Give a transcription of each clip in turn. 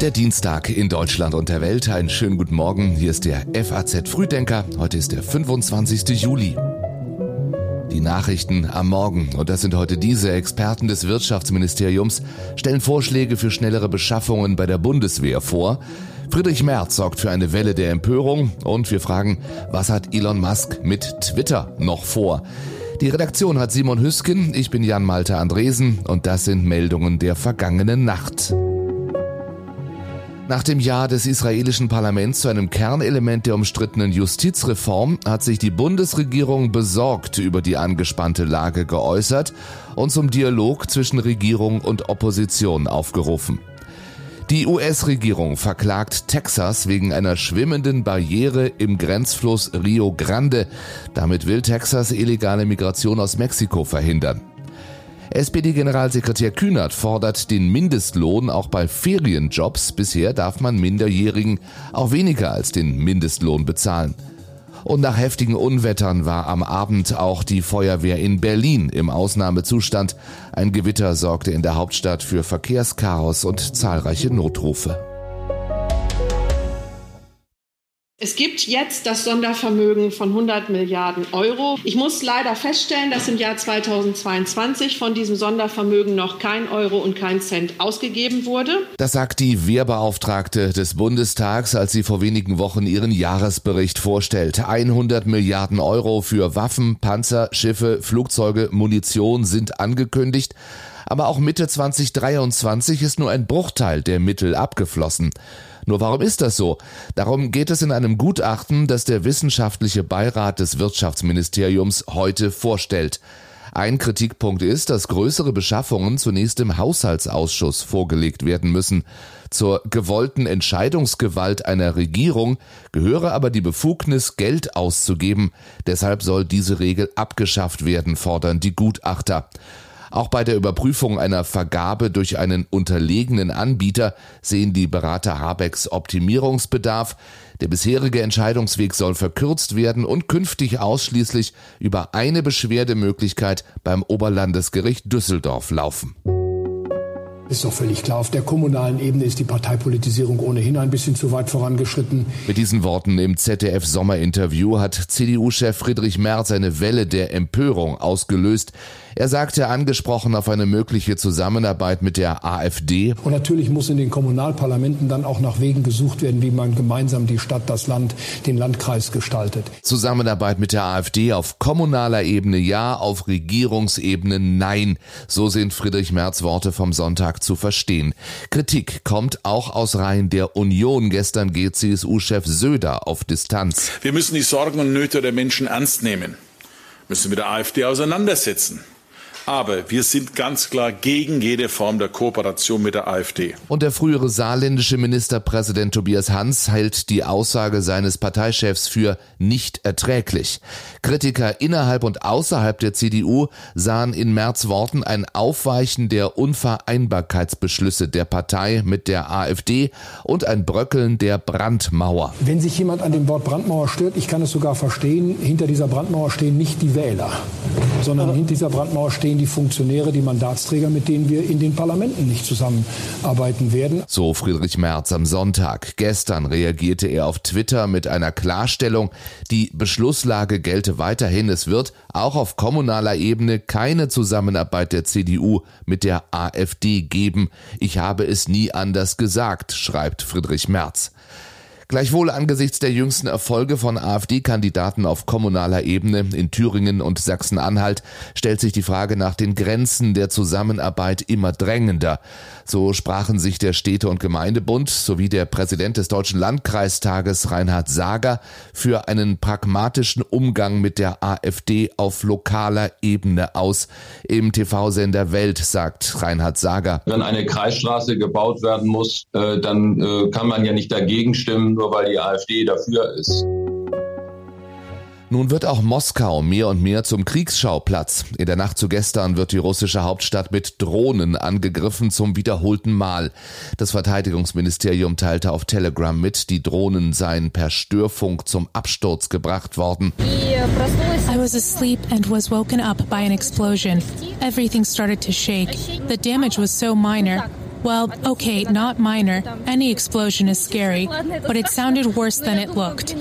Der Dienstag in Deutschland und der Welt. Einen schönen guten Morgen. Hier ist der FAZ Frühdenker. Heute ist der 25. Juli. Die Nachrichten am Morgen, und das sind heute diese Experten des Wirtschaftsministeriums, stellen Vorschläge für schnellere Beschaffungen bei der Bundeswehr vor. Friedrich Merz sorgt für eine Welle der Empörung und wir fragen, was hat Elon Musk mit Twitter noch vor? Die Redaktion hat Simon Hüsken, ich bin Jan Malte Andresen und das sind Meldungen der vergangenen Nacht. Nach dem Ja des israelischen Parlaments zu einem Kernelement der umstrittenen Justizreform hat sich die Bundesregierung besorgt über die angespannte Lage geäußert und zum Dialog zwischen Regierung und Opposition aufgerufen. Die US-Regierung verklagt Texas wegen einer schwimmenden Barriere im Grenzfluss Rio Grande. Damit will Texas illegale Migration aus Mexiko verhindern. SPD-Generalsekretär Kühnert fordert den Mindestlohn auch bei Ferienjobs. Bisher darf man Minderjährigen auch weniger als den Mindestlohn bezahlen. Und nach heftigen Unwettern war am Abend auch die Feuerwehr in Berlin im Ausnahmezustand. Ein Gewitter sorgte in der Hauptstadt für Verkehrschaos und zahlreiche Notrufe. Es gibt jetzt das Sondervermögen von 100 Milliarden Euro. Ich muss leider feststellen, dass im Jahr 2022 von diesem Sondervermögen noch kein Euro und kein Cent ausgegeben wurde. Das sagt die Wehrbeauftragte des Bundestags, als sie vor wenigen Wochen ihren Jahresbericht vorstellt. 100 Milliarden Euro für Waffen, Panzer, Schiffe, Flugzeuge, Munition sind angekündigt. Aber auch Mitte 2023 ist nur ein Bruchteil der Mittel abgeflossen. Nur warum ist das so? Darum geht es in einem Gutachten, das der wissenschaftliche Beirat des Wirtschaftsministeriums heute vorstellt. Ein Kritikpunkt ist, dass größere Beschaffungen zunächst im Haushaltsausschuss vorgelegt werden müssen. Zur gewollten Entscheidungsgewalt einer Regierung gehöre aber die Befugnis, Geld auszugeben. Deshalb soll diese Regel abgeschafft werden, fordern die Gutachter. Auch bei der Überprüfung einer Vergabe durch einen unterlegenen Anbieter sehen die Berater Habecks Optimierungsbedarf. Der bisherige Entscheidungsweg soll verkürzt werden und künftig ausschließlich über eine Beschwerdemöglichkeit beim Oberlandesgericht Düsseldorf laufen. Ist doch völlig klar, auf der kommunalen Ebene ist die Parteipolitisierung ohnehin ein bisschen zu weit vorangeschritten. Mit diesen Worten im ZDF-Sommerinterview hat CDU-Chef Friedrich Merz eine Welle der Empörung ausgelöst. Er sagte angesprochen auf eine mögliche Zusammenarbeit mit der AfD. Und natürlich muss in den Kommunalparlamenten dann auch nach Wegen gesucht werden, wie man gemeinsam die Stadt, das Land, den Landkreis gestaltet. Zusammenarbeit mit der AfD auf kommunaler Ebene ja, auf Regierungsebene nein. So sind Friedrich Merz Worte vom Sonntag zu verstehen. Kritik kommt auch aus Reihen der Union. Gestern geht CSU-Chef Söder auf Distanz. Wir müssen die Sorgen und Nöte der Menschen ernst nehmen, müssen mit der AfD auseinandersetzen. Aber wir sind ganz klar gegen jede Form der Kooperation mit der AfD. Und der frühere saarländische Ministerpräsident Tobias Hans hält die Aussage seines Parteichefs für nicht erträglich. Kritiker innerhalb und außerhalb der CDU sahen in März Worten ein Aufweichen der Unvereinbarkeitsbeschlüsse der Partei mit der AfD und ein Bröckeln der Brandmauer. Wenn sich jemand an dem Wort Brandmauer stört, ich kann es sogar verstehen, hinter dieser Brandmauer stehen nicht die Wähler, sondern hinter dieser Brandmauer stehen die Funktionäre, die Mandatsträger, mit denen wir in den Parlamenten nicht zusammenarbeiten werden. So Friedrich Merz am Sonntag. Gestern reagierte er auf Twitter mit einer Klarstellung, die Beschlusslage gelte weiterhin. Es wird auch auf kommunaler Ebene keine Zusammenarbeit der CDU mit der AfD geben. Ich habe es nie anders gesagt, schreibt Friedrich Merz. Gleichwohl angesichts der jüngsten Erfolge von AfD-Kandidaten auf kommunaler Ebene in Thüringen und Sachsen-Anhalt stellt sich die Frage nach den Grenzen der Zusammenarbeit immer drängender. So sprachen sich der Städte- und Gemeindebund sowie der Präsident des Deutschen Landkreistages Reinhard Sager für einen pragmatischen Umgang mit der AfD auf lokaler Ebene aus. Im TV-Sender Welt sagt Reinhard Sager. Wenn eine Kreisstraße gebaut werden muss, äh, dann äh, kann man ja nicht dagegen stimmen, nur weil die AfD dafür ist. Nun wird auch Moskau mehr und mehr zum Kriegsschauplatz. In der Nacht zu gestern wird die russische Hauptstadt mit Drohnen angegriffen zum wiederholten Mal. Das Verteidigungsministerium teilte auf Telegram mit, die Drohnen seien per Störfunk zum Absturz gebracht worden. I was asleep and was woken up by an explosion. Everything started to shake. The damage was so minor. Well, okay, not minor. Any explosion is scary, but it sounded worse than it looked.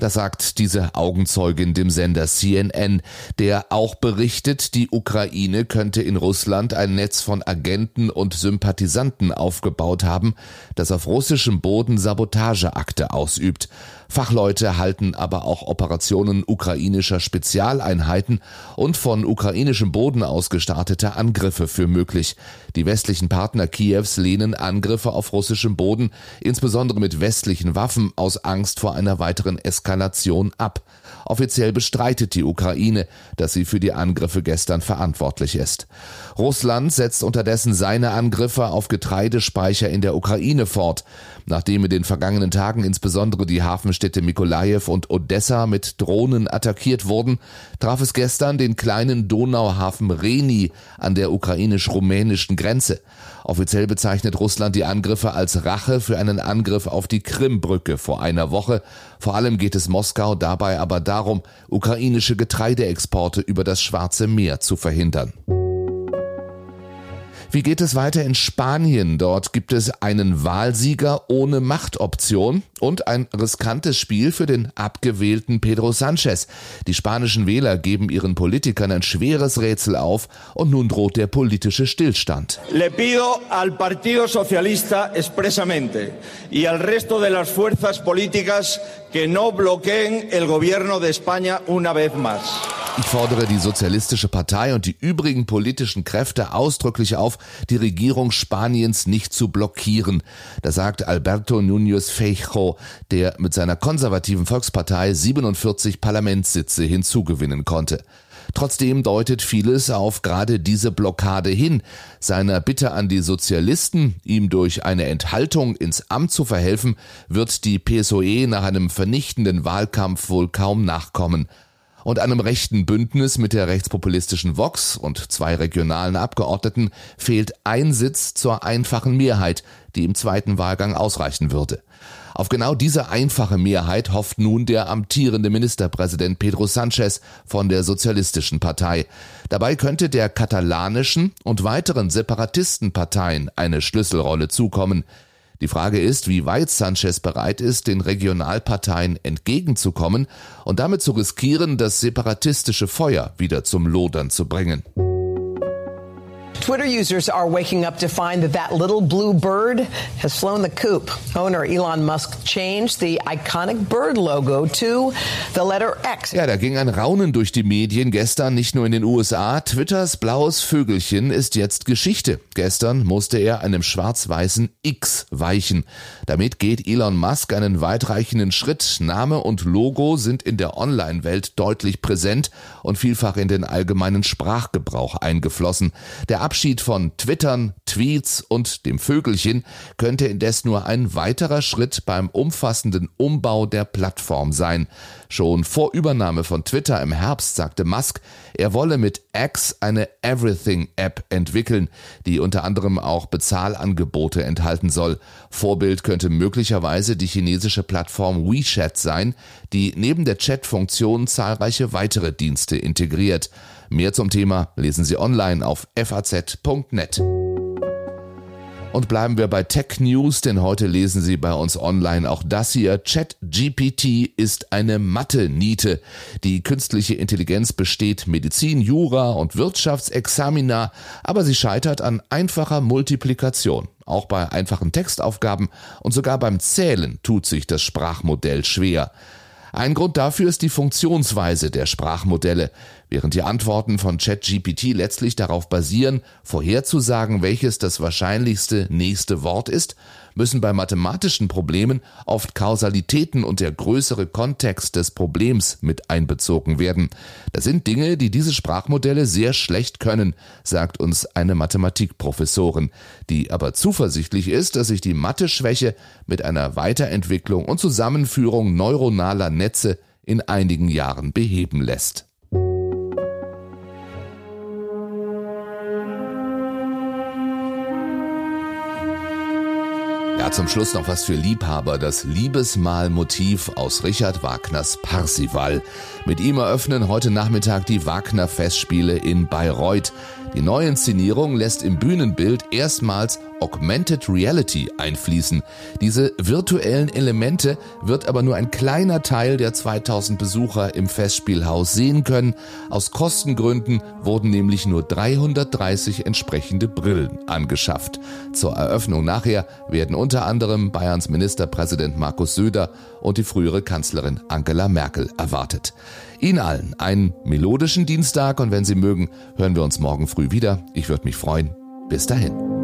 Das sagt diese Augenzeugin dem Sender CNN, der auch berichtet, die Ukraine könnte in Russland ein Netz von Agenten und Sympathisanten aufgebaut haben, das auf russischem Boden Sabotageakte ausübt. Fachleute halten aber auch Operationen ukrainischer Spezialeinheiten und von ukrainischem Boden aus gestartete Angriffe für möglich. Die westlichen Partner Kiews lehnen Angriffe auf russischem Boden, insbesondere mit westlichen Waffen, aus Angst vor einer weiteren Eskalation ab. Offiziell bestreitet die Ukraine, dass sie für die Angriffe gestern verantwortlich ist. Russland setzt unterdessen seine Angriffe auf Getreidespeicher in der Ukraine fort. Nachdem in den vergangenen Tagen insbesondere die Hafenstädte Mikolajew und Odessa mit Drohnen attackiert wurden, traf es gestern den kleinen Donauhafen Reni an der ukrainisch-rumänischen Grenze. Offiziell bezeichnet Russland die Angriffe als Rache für einen Angriff auf die Krimbrücke vor einer Woche. Vor allem geht es Moskau dabei aber darum, ukrainische Getreideexporte über das Schwarze Meer zu verhindern. Wie geht es weiter in Spanien? Dort gibt es einen Wahlsieger ohne Machtoption und ein riskantes Spiel für den abgewählten Pedro Sanchez. Die spanischen Wähler geben ihren Politikern ein schweres Rätsel auf und nun droht der politische Stillstand. Le pido al Partido Socialista expresamente y al resto de las fuerzas políticas que no bloqueen el gobierno de España una vez más. Ich fordere die Sozialistische Partei und die übrigen politischen Kräfte ausdrücklich auf, die Regierung Spaniens nicht zu blockieren. Das sagt Alberto Núñez Feijóo, der mit seiner konservativen Volkspartei 47 Parlamentssitze hinzugewinnen konnte. Trotzdem deutet vieles auf gerade diese Blockade hin. Seiner Bitte an die Sozialisten, ihm durch eine Enthaltung ins Amt zu verhelfen, wird die PSOE nach einem vernichtenden Wahlkampf wohl kaum nachkommen und einem rechten Bündnis mit der rechtspopulistischen Vox und zwei regionalen Abgeordneten fehlt ein Sitz zur einfachen Mehrheit, die im zweiten Wahlgang ausreichen würde. Auf genau diese einfache Mehrheit hofft nun der amtierende Ministerpräsident Pedro Sanchez von der Sozialistischen Partei. Dabei könnte der katalanischen und weiteren Separatistenparteien eine Schlüsselrolle zukommen. Die Frage ist, wie weit Sanchez bereit ist, den Regionalparteien entgegenzukommen und damit zu riskieren, das separatistische Feuer wieder zum Lodern zu bringen. Twitter users are waking up to find that that little blue bird has flown the coop. Owner Elon Musk changed the iconic bird logo to the letter X. Ja, da ging ein Raunen durch die Medien gestern, nicht nur in den USA. Twitters blaues Vögelchen ist jetzt Geschichte. Gestern musste er einem schwarz-weißen X weichen. Damit geht Elon Musk einen weitreichenden Schritt. Name und Logo sind in der Online-Welt deutlich präsent und vielfach in den allgemeinen Sprachgebrauch eingeflossen. Der Abschied von Twittern, Tweets und dem Vögelchen könnte indes nur ein weiterer Schritt beim umfassenden Umbau der Plattform sein. Schon vor Übernahme von Twitter im Herbst sagte Musk, er wolle mit X eine Everything-App entwickeln, die unter anderem auch Bezahlangebote enthalten soll. Vorbild könnte möglicherweise die chinesische Plattform WeChat sein, die neben der Chat-Funktion zahlreiche weitere Dienste integriert. Mehr zum Thema lesen Sie online auf faz.net. Und bleiben wir bei Tech News, denn heute lesen Sie bei uns online auch das hier. ChatGPT ist eine Mathe-Niete. Die künstliche Intelligenz besteht Medizin, Jura und Wirtschaftsexamina, aber sie scheitert an einfacher Multiplikation. Auch bei einfachen Textaufgaben und sogar beim Zählen tut sich das Sprachmodell schwer. Ein Grund dafür ist die Funktionsweise der Sprachmodelle. Während die Antworten von ChatGPT letztlich darauf basieren, vorherzusagen, welches das wahrscheinlichste nächste Wort ist, müssen bei mathematischen Problemen oft Kausalitäten und der größere Kontext des Problems mit einbezogen werden. Das sind Dinge, die diese Sprachmodelle sehr schlecht können, sagt uns eine Mathematikprofessorin, die aber zuversichtlich ist, dass sich die Mathe-Schwäche mit einer Weiterentwicklung und Zusammenführung neuronaler Netze in einigen Jahren beheben lässt. Ja, zum Schluss noch was für Liebhaber, das Liebesmahlmotiv aus Richard Wagners Parsival. Mit ihm eröffnen heute Nachmittag die Wagner Festspiele in Bayreuth. Die neue Inszenierung lässt im Bühnenbild erstmals Augmented Reality einfließen. Diese virtuellen Elemente wird aber nur ein kleiner Teil der 2000 Besucher im Festspielhaus sehen können. Aus Kostengründen wurden nämlich nur 330 entsprechende Brillen angeschafft. Zur Eröffnung nachher werden unter anderem Bayerns Ministerpräsident Markus Söder und die frühere Kanzlerin Angela Merkel erwartet. Ihnen allen einen melodischen Dienstag und wenn Sie mögen, hören wir uns morgen früh wieder. Ich würde mich freuen. Bis dahin.